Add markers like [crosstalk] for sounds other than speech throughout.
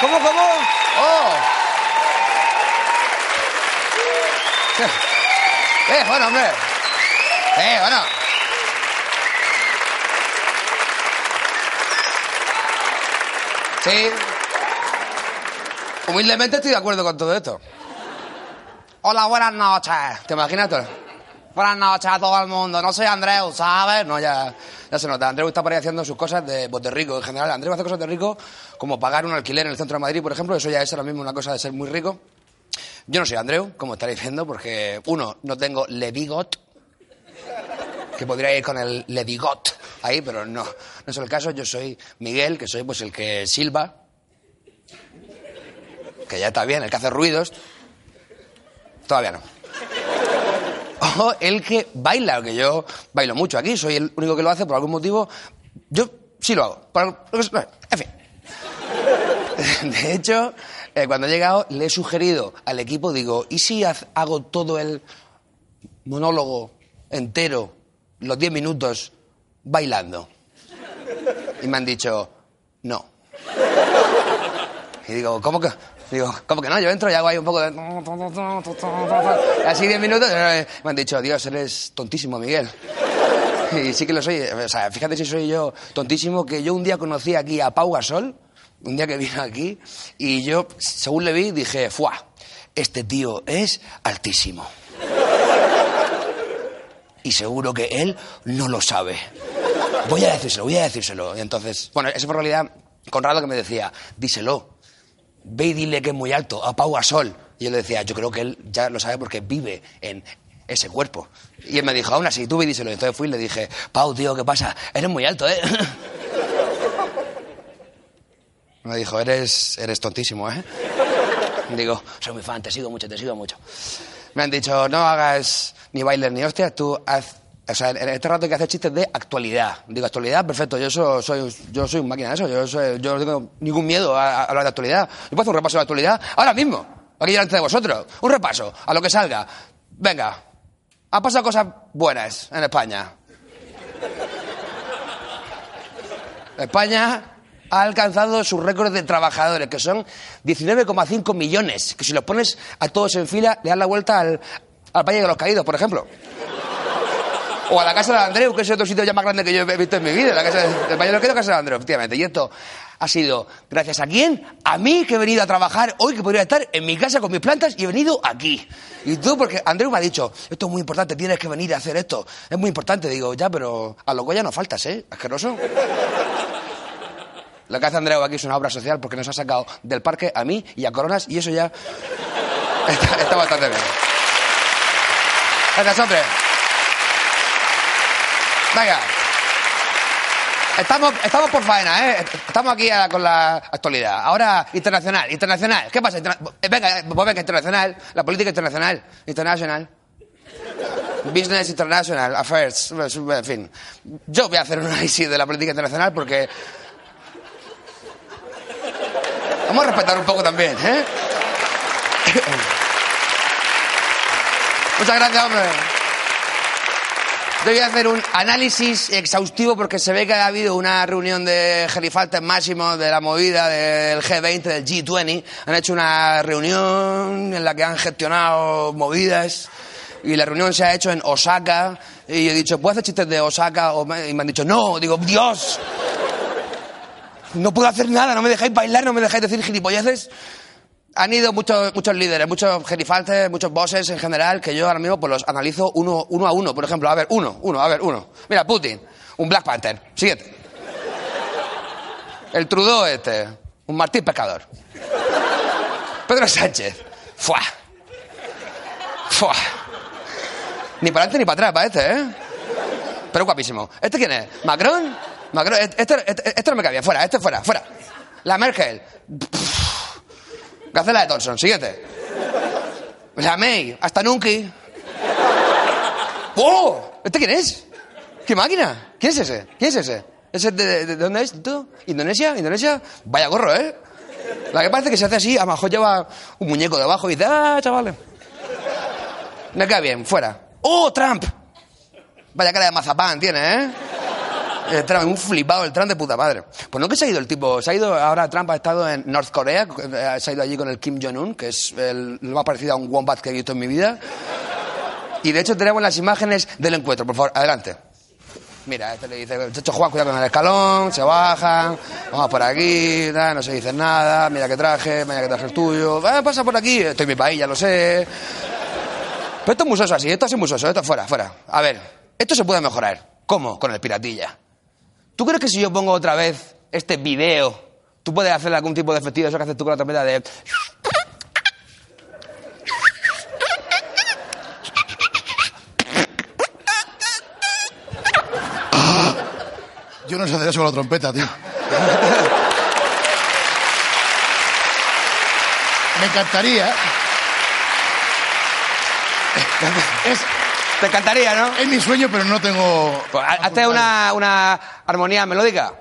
¿Cómo, cómo? ¡Oh! ¡Eh, bueno, hombre! ¡Eh, bueno! Sí. Humildemente estoy de acuerdo con todo esto. Hola, buenas noches. ¿Te imaginas? tú? Buenas noches a todo el mundo. No soy Andreu, ¿sabes? No, ya, ya se nota. Andreu está por ahí haciendo sus cosas de, pues, de rico en general. Andreu hace cosas de rico como pagar un alquiler en el centro de Madrid, por ejemplo. Eso ya es ahora mismo una cosa de ser muy rico. Yo no soy Andreu, como estaréis viendo, porque, uno, no tengo Le Bigot, que podría ir con el Le Bigot ahí, pero no, no es el caso. Yo soy Miguel, que soy pues el que silba, que ya está bien, el que hace ruidos. Todavía no. El que baila, que yo bailo mucho aquí, soy el único que lo hace por algún motivo. Yo sí lo hago. en fin. [laughs] De hecho, eh, cuando he llegado, le he sugerido al equipo, digo, ¿y si hago todo el monólogo entero, los 10 minutos, bailando? Y me han dicho, no. Y digo, ¿cómo que? Digo, ¿cómo que no? Yo entro y hago ahí un poco de... [laughs] Así 10 minutos. Me han dicho, Dios, eres tontísimo, Miguel. Y sí que lo soy. O sea, fíjate si soy yo tontísimo, que yo un día conocí aquí a Pau Gasol, un día que vino aquí, y yo, según le vi, dije, ¡fuá! Este tío es altísimo. Y seguro que él no lo sabe. Voy a decírselo, voy a decírselo. Y entonces, bueno, eso fue en realidad Conrado que me decía, díselo. Ve y dile que es muy alto, a Pau Gasol. Y yo le decía, yo creo que él ya lo sabe porque vive en ese cuerpo. Y él me dijo, aún así, tú ve y díselo. Entonces fui y le dije, Pau, tío, ¿qué pasa? Eres muy alto, ¿eh? [laughs] Me dijo, eres, eres tontísimo, ¿eh? Digo, soy muy fan, te sigo mucho, te sigo mucho. Me han dicho, no hagas ni bailes ni hostias, tú haz... O sea, en este rato hay que hacer chistes de actualidad. Digo, actualidad, perfecto, yo so- soy, yo soy un máquina de eso, yo, soy- yo no tengo ningún miedo a, a hablar de actualidad. Yo puedo hacer un repaso de actualidad ahora mismo, aquí delante de vosotros. Un repaso, a lo que salga. Venga, han pasado cosas buenas en España. España ha alcanzado sus récords de trabajadores, que son 19,5 millones, que si los pones a todos en fila, le dan la vuelta al, al Valle de los Caídos, por ejemplo. O a la Casa de Andreu, que es otro sitio ya más grande que yo he visto en mi vida, la casa de, de los Caídos, Casa de Andreu, efectivamente. Y esto ha sido, gracias a quién? A mí que he venido a trabajar hoy, que podría estar en mi casa con mis plantas y he venido aquí. Y tú, porque Andreu me ha dicho, esto es muy importante, tienes que venir a hacer esto. Es muy importante. Digo, ya, pero a lo ya no faltas, ¿eh? Asqueroso. Lo que hace Andreu aquí es una obra social porque nos ha sacado del parque a mí y a Coronas y eso ya [laughs] está, está bastante bien. Gracias, hombre. Venga. Estamos, estamos por faena, ¿eh? Estamos aquí con la actualidad. Ahora, internacional, internacional. ¿Qué pasa? Interna- eh, venga, eh, pues venga, internacional. La política internacional. International. Business International Affairs. En fin. Yo voy a hacer un análisis de la política internacional porque Vamos a respetar un poco también, ¿eh? [coughs] Muchas gracias, hombre. Yo voy a hacer un análisis exhaustivo porque se ve que ha habido una reunión de gerifaltes máximos de la movida del G20, del G20. Han hecho una reunión en la que han gestionado movidas y la reunión se ha hecho en Osaka y he dicho, ¿puedo hacer chistes de Osaka? Y me han dicho, no. Digo, Dios, no puedo hacer nada, no me dejáis bailar, no me dejáis decir gilipolleces. Han ido muchos, muchos líderes, muchos gerifaltes, muchos bosses en general, que yo ahora mismo pues, los analizo uno, uno a uno. Por ejemplo, a ver, uno, uno, a ver, uno. Mira, Putin, un Black Panther. Siguiente. El Trudeau este, un Martín Pescador. Pedro Sánchez. Fuá. Fuá. Ni para adelante ni para atrás parece, ¿eh? Pero guapísimo. ¿Este quién es? ¿Macron? Macron. Este, este, este- este no me bien. Fuera, este fuera, fuera. La Merkel. Gacela de Thompson. Siguiente. La May. Hasta nunca. ¡Oh! ¿Este quién es? ¿Qué máquina? ¿Quién es ese? ¿Quién es ese? ¿Ese de, de- de dónde es tú? ¿Indonesia? ¿Indonesia? Vaya gorro, ¿eh? La que parece que se hace así, a lo mejor lleva un muñeco debajo y dice, ¡ah, chavales! Me cae bien, fuera. ¡Oh, Trump! Vaya cara de mazapán tiene, ¿eh? Trump, un flipado, el Trump de puta madre. Pues no que se ha ido el tipo, se ha ido, ahora Trump ha estado en North Corea, eh, se ha ido allí con el Kim Jong-un, que es lo más parecido a un wombat que he visto en mi vida. Y de hecho tenemos las imágenes del encuentro, por favor, adelante. Mira, este le dice, Checho Juan, cuidado con el escalón, se bajan, vamos por aquí, no se dice nada, mira que traje, mira que traje el tuyo, ah, pasa por aquí, estoy en mi país, ya lo sé. Pero esto es muy soso así, esto es muy soso, esto fuera, fuera. A ver, esto se puede mejorar. ¿Cómo? Con el piratilla. ¿Tú crees que si yo pongo otra vez este video, tú puedes hacer algún tipo de efectivo, eso que haces tú con la trompeta de... Yo no sé hacer eso con la trompeta, tío. Me encantaría. Es, Te encantaría, ¿no? es mi sueño, pero no tengo. Pues, ha- hazte una, una armonía melódica.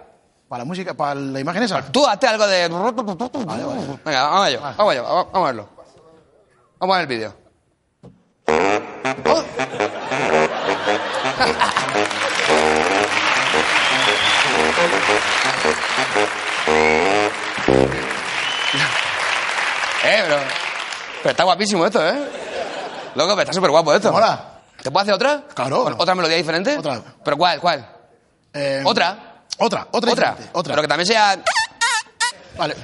Para la música, para la imagen esa. Tú hazte algo de... Venga, vamos allá, vamos allá, vamos a verlo. Vamos a ver el vídeo. Oh. [laughs] eh, pero... Pero está guapísimo esto, ¿eh? Loco, pero está súper guapo esto. Mola. ¿Te puedo hacer otra? Claro. Bueno, ¿Otra melodía diferente? Otra. ¿Pero cuál, cuál? Eh, ¿Otra? Otra, otra. ¿Otra? diferente, Otra. Pero que también sea... Vale.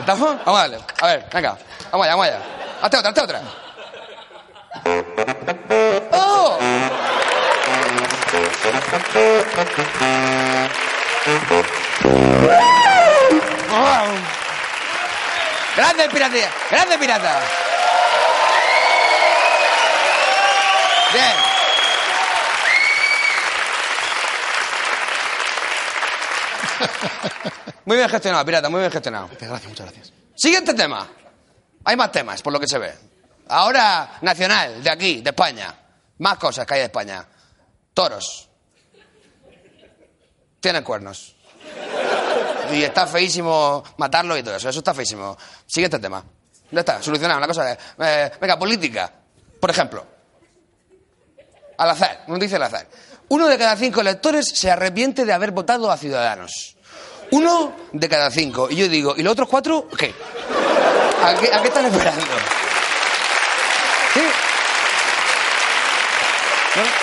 ¿Estamos? Vamos a darle. A ver, venga. Vamos allá, vamos allá. Hazte otra, hazte otra. ¡Grande pirata! ¡Grande pirata! Bien. [laughs] Muy bien gestionado, pirata, muy bien gestionado. Gracias, muchas gracias. Siguiente tema. Hay más temas, por lo que se ve. Ahora, nacional, de aquí, de España. Más cosas que hay de España. Toros. Tienen cuernos. Y está feísimo matarlo y todo eso. Eso está feísimo. Siguiente tema. Ya está, solucionado. Una cosa de... eh, venga, política. Por ejemplo. Al azar, noticia al azar. Uno de cada cinco electores se arrepiente de haber votado a Ciudadanos. Uno de cada cinco. Y yo digo, ¿y los otros cuatro qué? ¿A qué, a qué están esperando? ¿Sí? ¿No?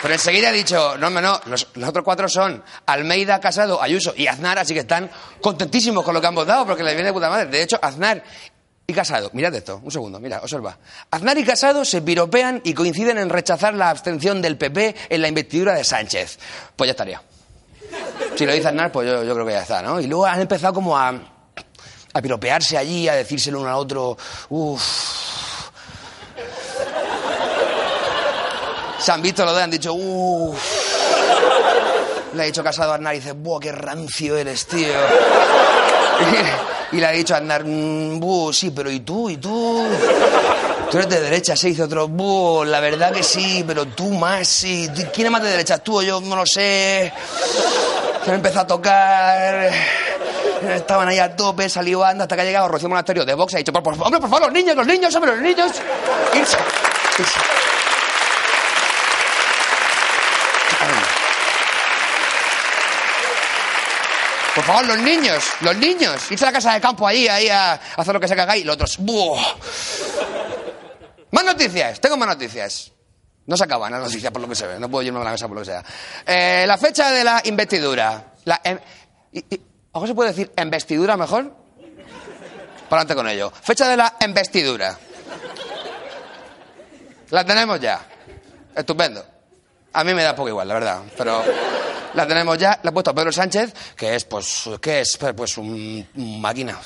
Pero enseguida ha dicho, no, hombre, no, los, otros cuatro son Almeida, Casado, Ayuso y Aznar, así que están contentísimos con lo que han votado porque les viene de puta madre. De hecho, Aznar y Casado, mirad esto, un segundo, mira, observa. Aznar y Casado se piropean y coinciden en rechazar la abstención del PP en la investidura de Sánchez. Pues ya estaría. Si lo dice Aznar, pues yo, yo creo que ya está, ¿no? Y luego han empezado como a, a piropearse allí, a decírselo uno al otro, uff. Se han visto los dos, han dicho, uff. Le ha dicho Casado a Aznar y dice, buah, qué rancio eres, tío. [laughs] Y, le ha dicho a Aznar, "Mm, buh, sí, pero ¿y tú? ¿Y tú? Tú eres de derecha, se dice otro, buh, la verdad que sí, pero tú más, sí. ¿Quién es más de derecha? Tú o yo, no lo sé. Se me empezó a tocar. Estaban ahí a tope, salió anda hasta que ha llegado Rocío Monasterio de Vox ha dicho, por, por, hombre, por favor, los niños, los niños, hombre, los niños. Irse. Irse. Por favor, los niños, los niños. Irse a la casa de campo ahí, ahí a hacer lo que se cagáis. Los otros, ¡buah! Más noticias, tengo más noticias. No se acaban las noticias por lo que se ve, no puedo irme a la mesa por lo que sea. Eh, la fecha de la investidura. La, em- y- y- ¿Algo se puede decir investidura mejor? Para adelante con ello. Fecha de la investidura. La tenemos ya. Estupendo. A mí me da poco igual, la verdad. Pero la tenemos ya. La ha puesto Pedro Sánchez, que es, pues, ¿qué es? Pues un, un máquina.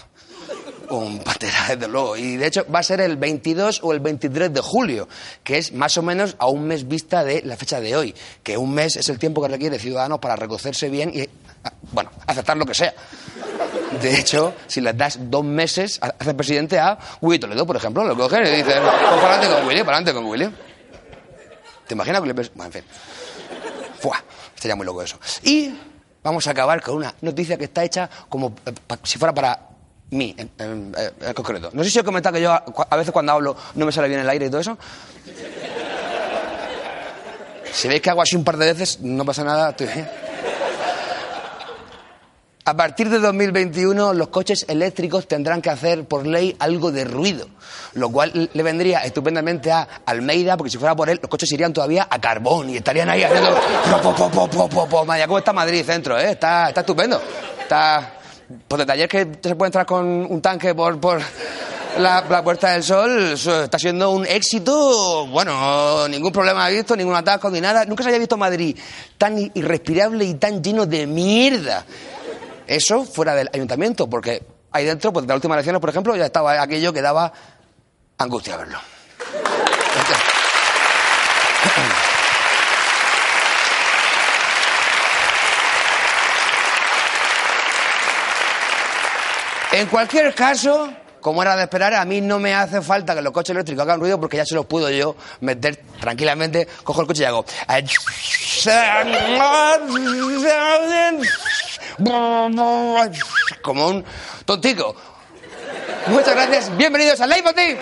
Un pantera, [laughs] desde luego. Y de hecho va a ser el 22 o el 23 de julio, que es más o menos a un mes vista de la fecha de hoy. Que un mes es el tiempo que requiere Ciudadanos para recocerse bien y, ah, bueno, aceptar lo que sea. De hecho, si les das dos meses, hace presidente a Willy Toledo, por ejemplo, lo cogen y dicen, pues para adelante con Willy, para adelante con Willy. ¿Te imaginas que le Bueno, en fin. Fuah, estaría muy loco eso. Y vamos a acabar con una noticia que está hecha como eh, si fuera para mí, en, en concreto. No sé si os he comentado que yo a, a veces cuando hablo no me sale bien el aire y todo eso. Si veis que hago así un par de veces, no pasa nada, estoy bien. A partir de 2021 los coches eléctricos tendrán que hacer por ley algo de ruido, lo cual le vendría estupendamente a Almeida, porque si fuera por él los coches irían todavía a carbón y estarían ahí haciendo... po, po, po, po, ¿cómo está Madrid centro? eh? Está, está estupendo. Está... Pues desde ayer que se puede entrar con un tanque por... por la, Puerta del Sol está siendo un éxito, bueno, ningún problema he visto, ningún atasco ni nada. Nunca se había visto Madrid tan irrespirable y tan lleno de mierda. Eso fuera del ayuntamiento, porque ahí dentro, pues de las últimas elecciones, por ejemplo, ya estaba aquello que daba angustia verlo. En cualquier caso, como era de esperar, a mí no me hace falta que los coches eléctricos hagan ruido porque ya se los puedo yo meter tranquilamente. Cojo el coche y hago. Como un tontico. Muchas gracias. Bienvenidos al Leitmotiv.